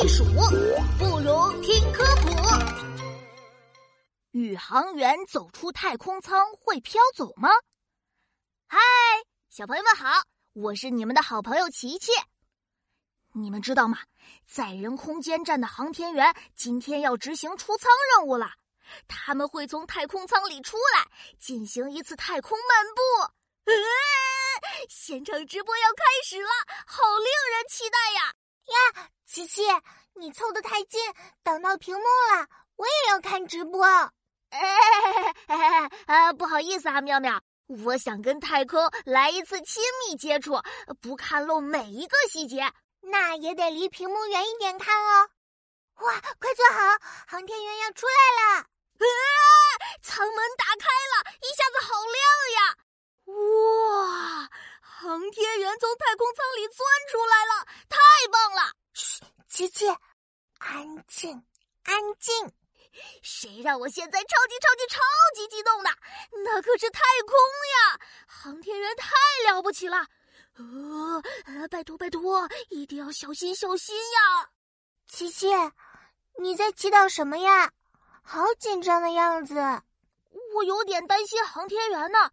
避暑，不如听科普。宇航员走出太空舱会飘走吗？嗨，小朋友们好，我是你们的好朋友琪琪。你们知道吗？载人空间站的航天员今天要执行出舱任务了。他们会从太空舱里出来，进行一次太空漫步。嗯现场直播要开始了，好令人期待呀！呀，琪琪，你凑得太近，挡到屏幕了。我也要看直播。哎，啊，不好意思啊，妙妙，我想跟太空来一次亲密接触，不看漏每一个细节。那也得离屏幕远一点看哦。哇，快坐好，航天员要出来了！啊！舱门打开了，一下子好亮呀！哇，航天员从太空舱里钻出来了，太棒了！嘘，琪琪，安静，安静。谁让我现在超级超级超级激动呢？那可是太空呀，航天员太了不起了！呃，拜托拜托，一定要小心小心呀！琪琪，你在祈祷什么呀？好紧张的样子，我有点担心航天员呢。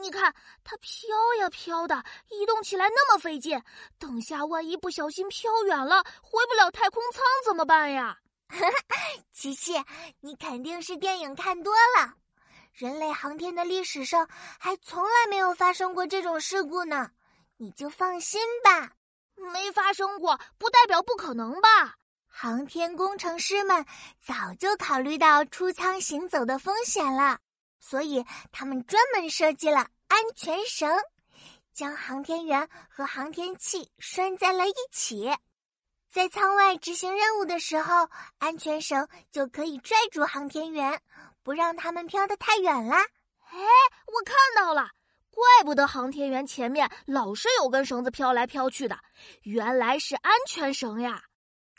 你看他飘呀飘的，移动起来那么费劲，等下万一不小心飘远了，回不了太空舱怎么办呀？哈哈琪琪，你肯定是电影看多了。人类航天的历史上还从来没有发生过这种事故呢，你就放心吧。没发生过不代表不可能吧？航天工程师们早就考虑到出舱行走的风险了，所以他们专门设计了安全绳，将航天员和航天器拴在了一起。在舱外执行任务的时候，安全绳就可以拽住航天员，不让他们飘得太远啦。哎，我看到了，怪不得航天员前面老是有根绳子飘来飘去的，原来是安全绳呀。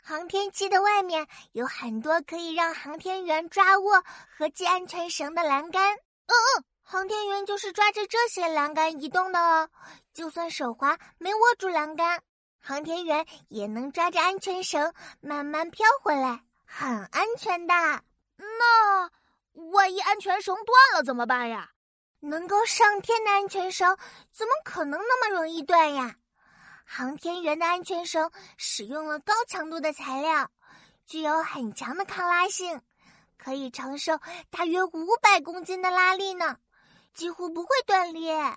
航天器的外面有很多可以让航天员抓握和系安全绳的栏杆。嗯嗯，航天员就是抓着这些栏杆移动的哦。就算手滑没握住栏杆，航天员也能抓着安全绳慢慢飘回来，很安全的。那万一安全绳断了怎么办呀？能够上天的安全绳怎么可能那么容易断呀？航天员的安全绳使用了高强度的材料，具有很强的抗拉性，可以承受大约五百公斤的拉力呢，几乎不会断裂。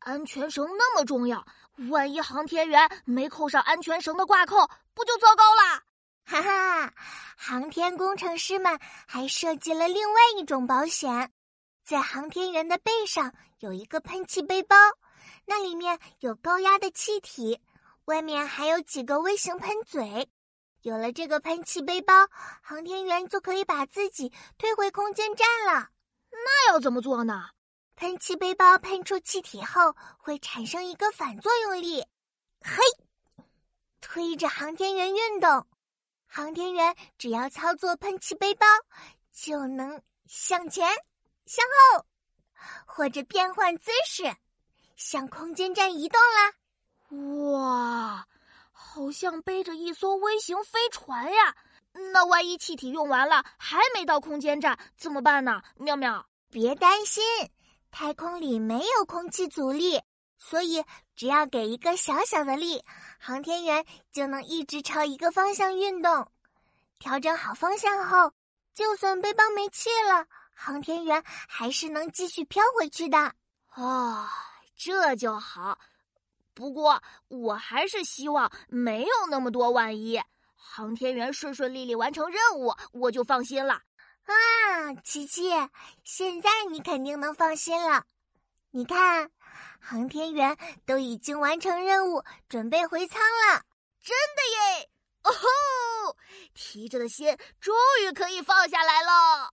安全绳那么重要，万一航天员没扣上安全绳的挂扣，不就糟糕了？哈哈，航天工程师们还设计了另外一种保险，在航天员的背上有一个喷气背包。那里面有高压的气体，外面还有几个微型喷嘴。有了这个喷气背包，航天员就可以把自己推回空间站了。那要怎么做呢？喷气背包喷出气体后，会产生一个反作用力，嘿，推着航天员运动。航天员只要操作喷气背包，就能向前、向后，或者变换姿势。向空间站移动啦，哇，好像背着一艘微型飞船呀！那万一气体用完了，还没到空间站怎么办呢？妙妙，别担心，太空里没有空气阻力，所以只要给一个小小的力，航天员就能一直朝一个方向运动。调整好方向后，就算背包没气了，航天员还是能继续飘回去的。啊。这就好，不过我还是希望没有那么多万一，航天员顺顺利利完成任务，我就放心了。啊，琪琪，现在你肯定能放心了。你看，航天员都已经完成任务，准备回舱了。真的耶！哦吼，提着的心终于可以放下来了。